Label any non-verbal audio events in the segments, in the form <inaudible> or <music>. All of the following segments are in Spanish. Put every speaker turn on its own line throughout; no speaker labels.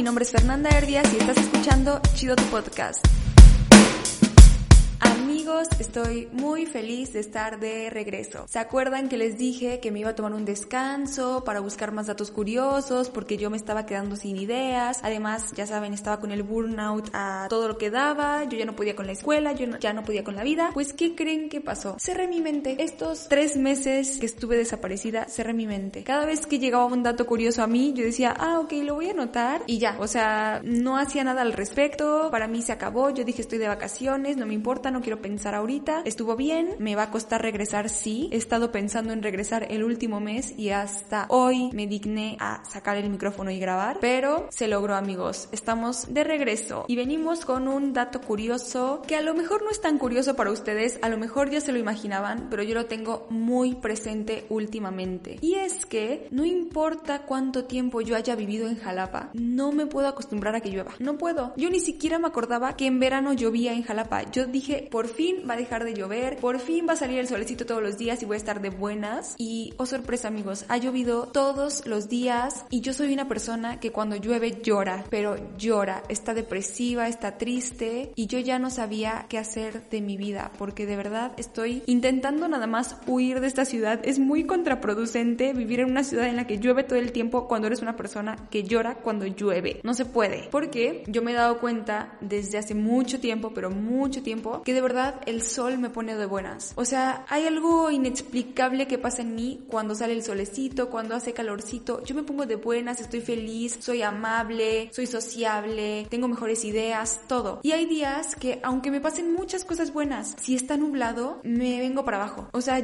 Mi nombre es Fernanda Herdias y estás escuchando Chido tu Podcast. Amigos, estoy muy feliz de estar de regreso. ¿Se acuerdan que les dije que me iba a tomar un descanso para buscar más datos curiosos porque yo me estaba quedando sin ideas? Además, ya saben, estaba con el burnout a todo lo que daba, yo ya no podía con la escuela, yo ya no podía con la vida. Pues, ¿qué creen que pasó? Cerré mi mente. Estos tres meses que estuve desaparecida, cerré mi mente. Cada vez que llegaba un dato curioso a mí, yo decía, ah, ok, lo voy a anotar y ya. O sea, no hacía nada al respecto, para mí se acabó, yo dije estoy de vacaciones, no me importa, no quiero pensar ahorita, estuvo bien, me va a costar regresar, sí, he estado pensando en regresar el último mes y hasta hoy me digné a sacar el micrófono y grabar, pero se logró amigos, estamos de regreso y venimos con un dato curioso que a lo mejor no es tan curioso para ustedes, a lo mejor ya se lo imaginaban, pero yo lo tengo muy presente últimamente. Y es que no importa cuánto tiempo yo haya vivido en Jalapa, no me puedo acostumbrar a que llueva. No puedo. Yo ni siquiera me acordaba que en verano llovía en Jalapa. Yo dije, por fin va a dejar de llover, por fin va a salir el solecito todos los días y voy a estar de buenas. Y, oh sorpresa amigos, ha llovido todos los días y yo soy una persona que cuando llueve llora, pero llora, está depresiva, está triste y yo ya no sabía qué hacer de mi vida porque de verdad estoy intentando nada más huir de esta ciudad. Es muy contraproducente vivir en una ciudad en la que llueve todo el tiempo cuando eres una persona que llora cuando llueve. No se puede. Porque yo me he dado cuenta desde hace mucho tiempo, pero mucho tiempo, que verdad el sol me pone de buenas. O sea, hay algo inexplicable que pasa en mí cuando sale el solecito, cuando hace calorcito. Yo me pongo de buenas, estoy feliz, soy amable, soy sociable, tengo mejores ideas, todo. Y hay días que, aunque me pasen muchas cosas buenas, si está nublado, me vengo para abajo. O sea,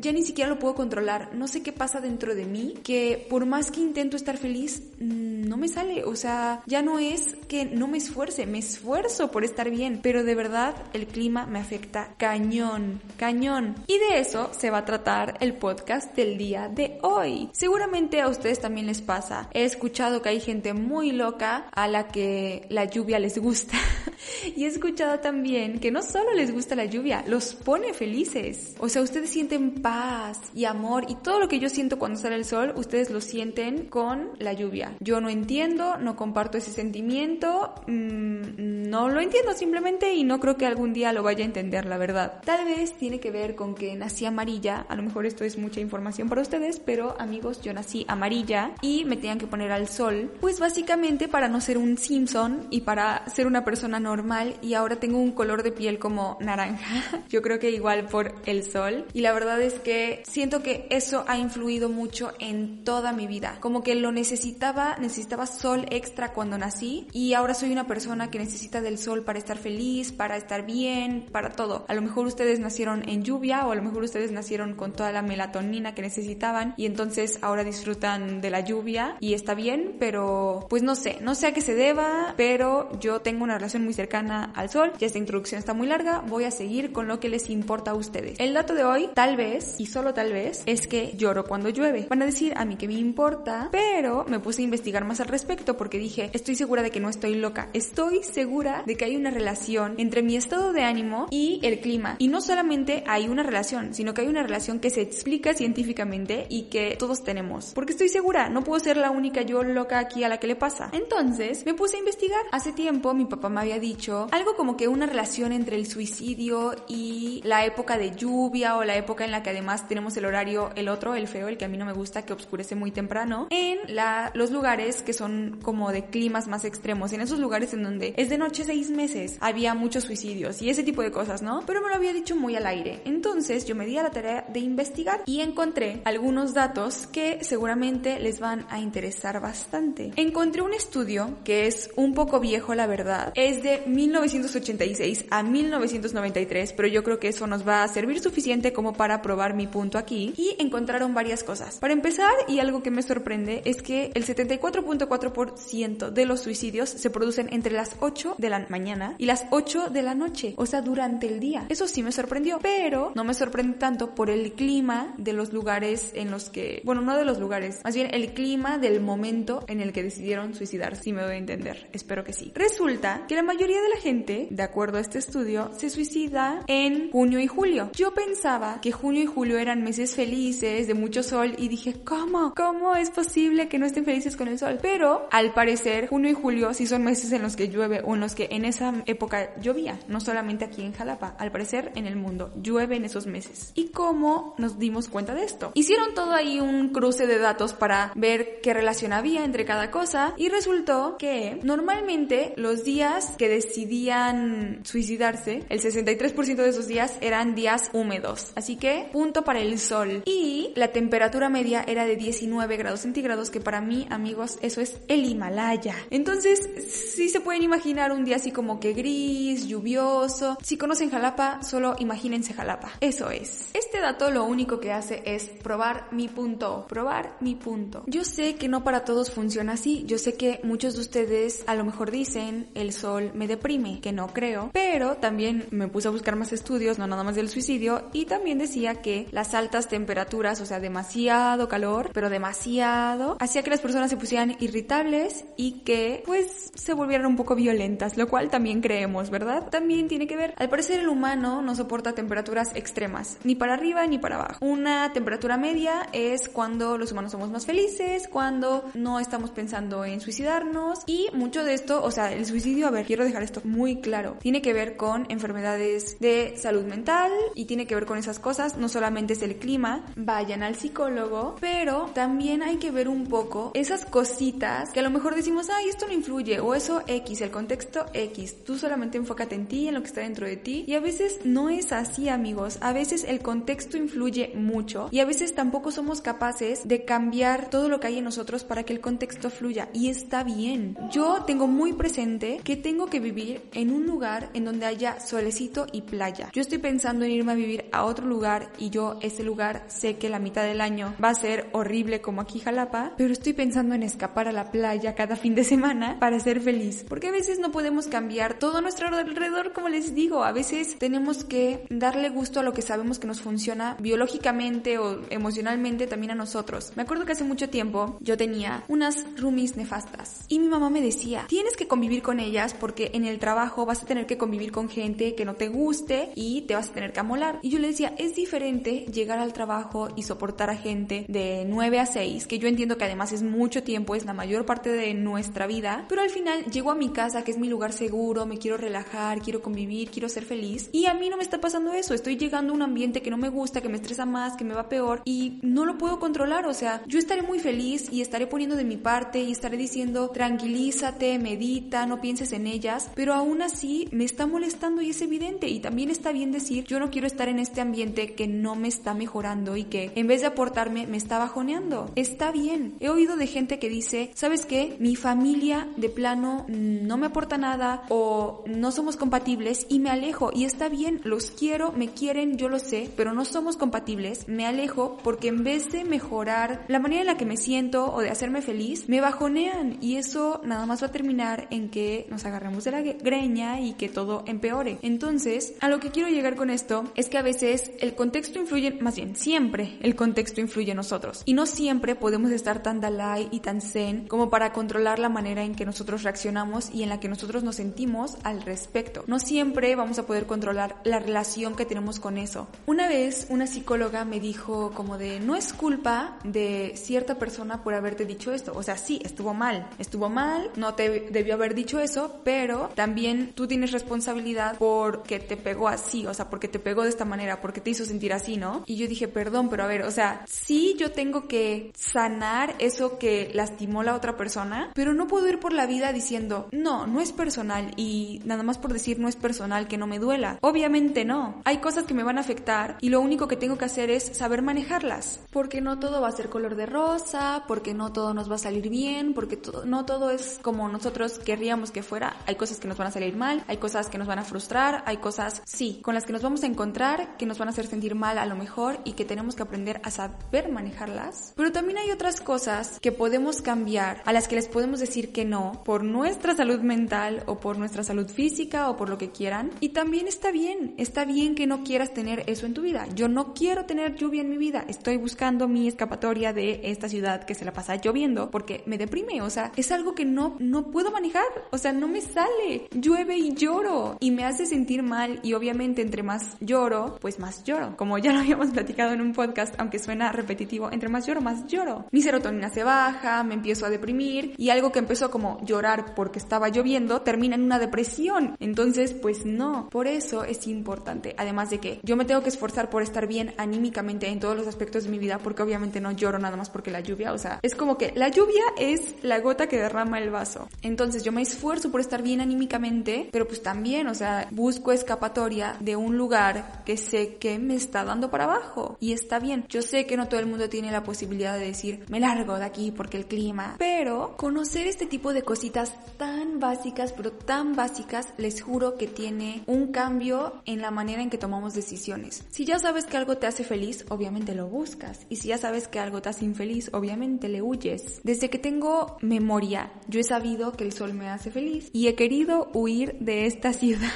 ya ni siquiera lo puedo controlar. No sé qué pasa dentro de mí, que por más que intento estar feliz, mm, no me sale. O sea, ya no es que no me esfuerce, me esfuerzo por estar bien, pero de verdad el clima me afecta cañón, cañón. Y de eso se va a tratar el podcast del día de hoy. Seguramente a ustedes también les pasa. He escuchado que hay gente muy loca a la que la lluvia les gusta. <laughs> y he escuchado también que no solo les gusta la lluvia, los pone felices. O sea, ustedes sienten paz y amor y todo lo que yo siento cuando sale el sol, ustedes lo sienten con la lluvia. Yo no entiendo, no comparto ese sentimiento, mm, no lo entiendo simplemente y no creo que algún día lo vaya a entender, la verdad. Tal vez tiene que ver con que nací amarilla, a lo mejor esto es mucha información para ustedes, pero amigos, yo nací amarilla y me tenían que poner al sol, pues básicamente para no ser un Simpson y para ser una persona normal y ahora tengo un color de piel como naranja. <laughs> Yo creo que igual por el sol y la verdad es que siento que eso ha influido mucho en toda mi vida. Como que lo necesitaba, necesitaba sol extra cuando nací y ahora soy una persona que necesita del sol para estar feliz, para estar bien, para todo. A lo mejor ustedes nacieron en lluvia o a lo mejor ustedes nacieron con toda la melatonina que necesitaban y entonces ahora disfrutan de la lluvia y está bien, pero pues no sé, no sé a qué se deba, pero yo tengo una relación muy cercana al sol. Ya esta introducción está muy larga, voy a seguir con lo que les importa a ustedes. El dato de hoy, tal vez, y solo tal vez, es que lloro cuando llueve. Van a decir a mí que me importa, pero me puse a investigar más al respecto porque dije, estoy segura de que no estoy loca, estoy segura de que hay una relación entre mi estado de ánimo y el clima. Y no solamente hay una relación, sino que hay una relación que se explica científicamente y que todos tenemos. Porque estoy segura, no puedo ser la única yo loca aquí a la que le pasa. Entonces me puse a investigar. Hace tiempo mi papá me había dicho algo como que una relación entre el suicidio y la época de lluvia o la época en la que además tenemos el horario, el otro, el feo, el que a mí no me gusta, que oscurece muy temprano, en la, los lugares que son como de climas más extremos, en esos lugares en donde es de noche seis meses, había muchos suicidios y ese tipo tipo de cosas, ¿no? Pero me lo había dicho muy al aire. Entonces yo me di a la tarea de investigar y encontré algunos datos que seguramente les van a interesar bastante. Encontré un estudio que es un poco viejo, la verdad. Es de 1986 a 1993, pero yo creo que eso nos va a servir suficiente como para probar mi punto aquí. Y encontraron varias cosas. Para empezar, y algo que me sorprende, es que el 74.4% de los suicidios se producen entre las 8 de la mañana y las 8 de la noche, o sea, durante el día. Eso sí me sorprendió, pero no me sorprende tanto por el clima de los lugares en los que, bueno, no de los lugares, más bien el clima del momento en el que decidieron suicidar, si me doy a entender. Espero que sí. Resulta que la mayoría de la gente, de acuerdo a este estudio, se suicida en junio y julio. Yo pensaba que junio y julio eran meses felices, de mucho sol, y dije, ¿cómo? ¿Cómo es posible que no estén felices con el sol? Pero al parecer, junio y julio sí son meses en los que llueve o en los que en esa época llovía, no solamente aquí en Jalapa, al parecer en el mundo llueve en esos meses. ¿Y cómo nos dimos cuenta de esto? Hicieron todo ahí un cruce de datos para ver qué relación había entre cada cosa y resultó que normalmente los días que decidían suicidarse, el 63% de esos días eran días húmedos. Así que punto para el sol. Y la temperatura media era de 19 grados centígrados, que para mí, amigos, eso es el Himalaya. Entonces, sí se pueden imaginar un día así como que gris, lluvioso. Si conocen Jalapa, solo imagínense Jalapa. Eso es. Este dato lo único que hace es probar mi punto. Probar mi punto. Yo sé que no para todos funciona así. Yo sé que muchos de ustedes a lo mejor dicen el sol me deprime, que no creo. Pero también me puse a buscar más estudios, no nada más del suicidio, y también decía que las altas temperaturas, o sea, demasiado calor, pero demasiado, hacía que las personas se pusieran irritables y que pues se volvieran un poco violentas, lo cual también creemos, ¿verdad? También tiene que ver, al parecer el humano no soporta temperaturas extremas, ni para arriba ni para abajo. Una temperatura media es cuando los humanos somos más felices, cuando no estamos pensando en suicidarnos y mucho de esto, o sea, el suicidio, a ver, quiero dejar esto muy claro, tiene que ver con enfermedades de salud mental y tiene que ver con esas cosas, no solamente es el clima, vayan al psicólogo, pero también hay que ver un poco esas cositas que a lo mejor decimos, ay, esto no influye, o eso X, el contexto X, tú solamente enfócate en ti, en lo que está dentro de ti, y a veces no es así, amigos, a veces el contexto influye mucho y a veces tampoco somos capaces de cambiar todo lo que hay en nosotros para que el contexto fluya, y está bien. Yo tengo muy presente que tengo que vivir en un lugar en donde haya solecito y playa. Yo estoy pensando en irme a vivir a otro lugar y yo ese lugar sé que la mitad del año va a ser horrible como aquí Jalapa, pero estoy pensando en escapar a la playa cada fin de semana para ser feliz. Porque a veces no podemos cambiar todo nuestro alrededor, como les digo, a veces tenemos que darle gusto a lo que sabemos que nos funciona biológicamente o emocionalmente también a nosotros. Me acuerdo que hace mucho tiempo yo tenía unas roomies nefastas y mi mamá me decía, tienes que convivir con ellas porque en el trabajo vas a tener que convivir con gente que no te guste y te vas a tener que amolar. Y yo le decía, es diferente llegar al trabajo y soportar a gente de 9 a 6, que yo entiendo que además es mucho tiempo, es la mayor parte de nuestra vida, pero al final llego a mi casa, que es mi lugar seguro, me quiero relajar, quiero convivir, quiero ser feliz, y a mí no me está pasando eso, estoy llegando a un ambiente que no me gusta, que me estresa más, que me va peor, y no lo puedo controlar, o sea, yo estaré muy feliz y estaré poniendo de mi parte y estaré diciendo, tranquilízate, medita, no pienses en ellas, pero aún así me está molestando y es evidente, y también está bien decir, yo no quiero estar en este ambiente que no me está mejorando y que en vez de aportarme me está bajoneando. Está bien. He oído de gente que dice, ¿sabes qué? Mi familia de plano no me aporta nada o no somos compatibles y me alejo. Y está bien, los quiero, me quieren, yo lo sé, pero no somos compatibles. Me alejo porque en vez de mejorar la manera en la que me siento o de hacerme feliz, me bajonean y eso nada más va a terminar en que nos agarremos de la greña y que todo empeore. Entonces, a lo que quiero llegar con esto es que a veces el contexto influye, más bien siempre el contexto influye en nosotros. Y no siempre podemos estar tan dalai y tan zen como para controlar la manera en que nosotros reaccionamos y en la que nosotros nos sentimos al respecto. No siempre vamos a poder controlar la relación que tenemos con eso. Una vez una psicóloga me dijo como de no es culpa de cierta persona por haberte dicho esto. O sea, sí, estuvo mal. Estuvo mal, no te debió haber dicho eso, pero también tú tienes responsabilidad porque te pegó así, o sea, porque te pegó de esta manera, porque te hizo sentir así, ¿no? Y yo dije, perdón, pero a ver, o sea, sí yo tengo que sanar eso que lastimó la otra persona, pero no puedo ir por la vida diciendo, no, no es personal y nada más por decir no es personal, que no me duela. Obviamente no. Hay cosas que me van a afectar y lo único que tengo que hacer es saber manejarlas. Porque no todo va a ser color de rosa, porque no todo nos va a salir bien, porque todo, no todo es como nosotros querríamos que fuera. Hay cosas que nos van a salir mal, hay cosas que nos van a frustrar, hay cosas, sí, con las que nos vamos a encontrar, que nos van a hacer sentir mal a lo mejor y que tenemos que aprender a saber manejarlas. Pero también hay otras cosas que podemos cambiar, a las que les podemos decir que no, por nuestra salud mental o por nuestra salud física o por lo que quieran. Y también está bien, está bien que no quieras tener eso en tu vida. Yo no quiero tener lluvia en mi vida, estoy buscando mi escapatoria de esta ciudad que se la pasa lloviendo porque me deprime, o sea, es algo que no, no puedo manejar, o sea, no me sale, llueve y lloro. Y me hace sentir mal y obviamente entre más lloro, pues más lloro, como ya lo habíamos platicado en un podcast, aunque suena repetitivo, entre más lloro, más lloro. Mi serotonina se baja, me empiezo a deprimir y algo que empezó como llorar porque estaba lloviendo termina en una depresión, entonces pues no, por eso es importante, además de que yo me tengo que esforzar por estar bien anímicamente en todos los aspectos de mi vida porque obviamente no lloro nada más porque la lluvia, o sea, es como que la lluvia es la gota que derrama el vaso. Entonces yo me esfuerzo por estar bien anímicamente, pero pues también, o sea, busco escapatoria de un lugar que sé que me está dando para abajo y está bien. Yo sé que no todo el mundo tiene la posibilidad de decir, me largo de aquí porque el clima, pero conocer este tipo de cositas tan básicas, pero tan básicas, les juro que tiene un cambio en la manera en que tomamos decisiones. Si ya sabes que algo te hace feliz, obviamente lo buscas. Y si ya sabes que algo te hace infeliz, obviamente le huyes. Desde que tengo memoria, yo he sabido que el sol me hace feliz y he querido huir de esta <laughs> ciudad.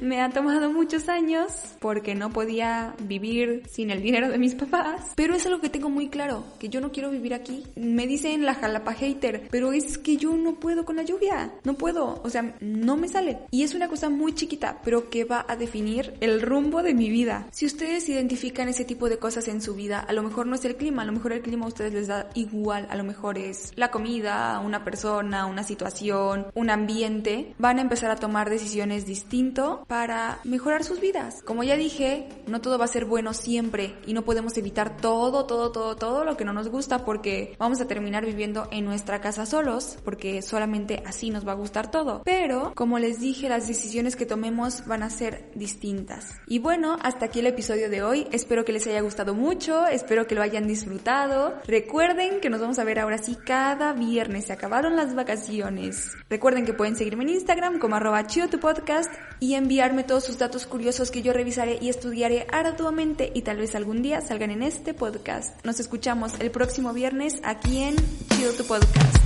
me ha tomado muchos años porque no podía vivir sin el dinero de mis papás, pero es algo que tengo muy claro, que yo no quiero vivir aquí. Me dicen la jalapa hater, pero es que yo no puedo con la lluvia, no puedo, o sea, no me sale. Y es una cosa muy chiquita, pero que va a definir el rumbo de mi vida. Si ustedes identifican ese tipo de cosas en su vida, a lo mejor no es el clima, a lo mejor el clima a ustedes les da igual, a lo mejor es la comida, una persona, una situación, un ambiente, van a empezar a tomar decisiones distinto para mejorar sus vidas. Como ya dije, no todo va a ser bueno siempre y no podemos evitar todo, todo, todo, todo lo que no nos gusta porque vamos a terminar viviendo en nuestra casa solos porque solamente así nos va a gustar todo. Pero, como les dije, las decisiones que tomemos van a ser distintas. Y bueno, hasta aquí el episodio de hoy. Espero que les haya gustado mucho, espero que lo hayan disfrutado. Recuerden que nos vamos a ver ahora sí cada viernes. Se acabaron las vacaciones. Recuerden que pueden seguirme en Instagram como arroba tu podcast y enviarme todos sus datos curiosos que yo revisaré y estudiaré arduamente y tal vez algún día salgan en este podcast. Nos escuchamos el próximo viernes aquí en Chido tu podcast.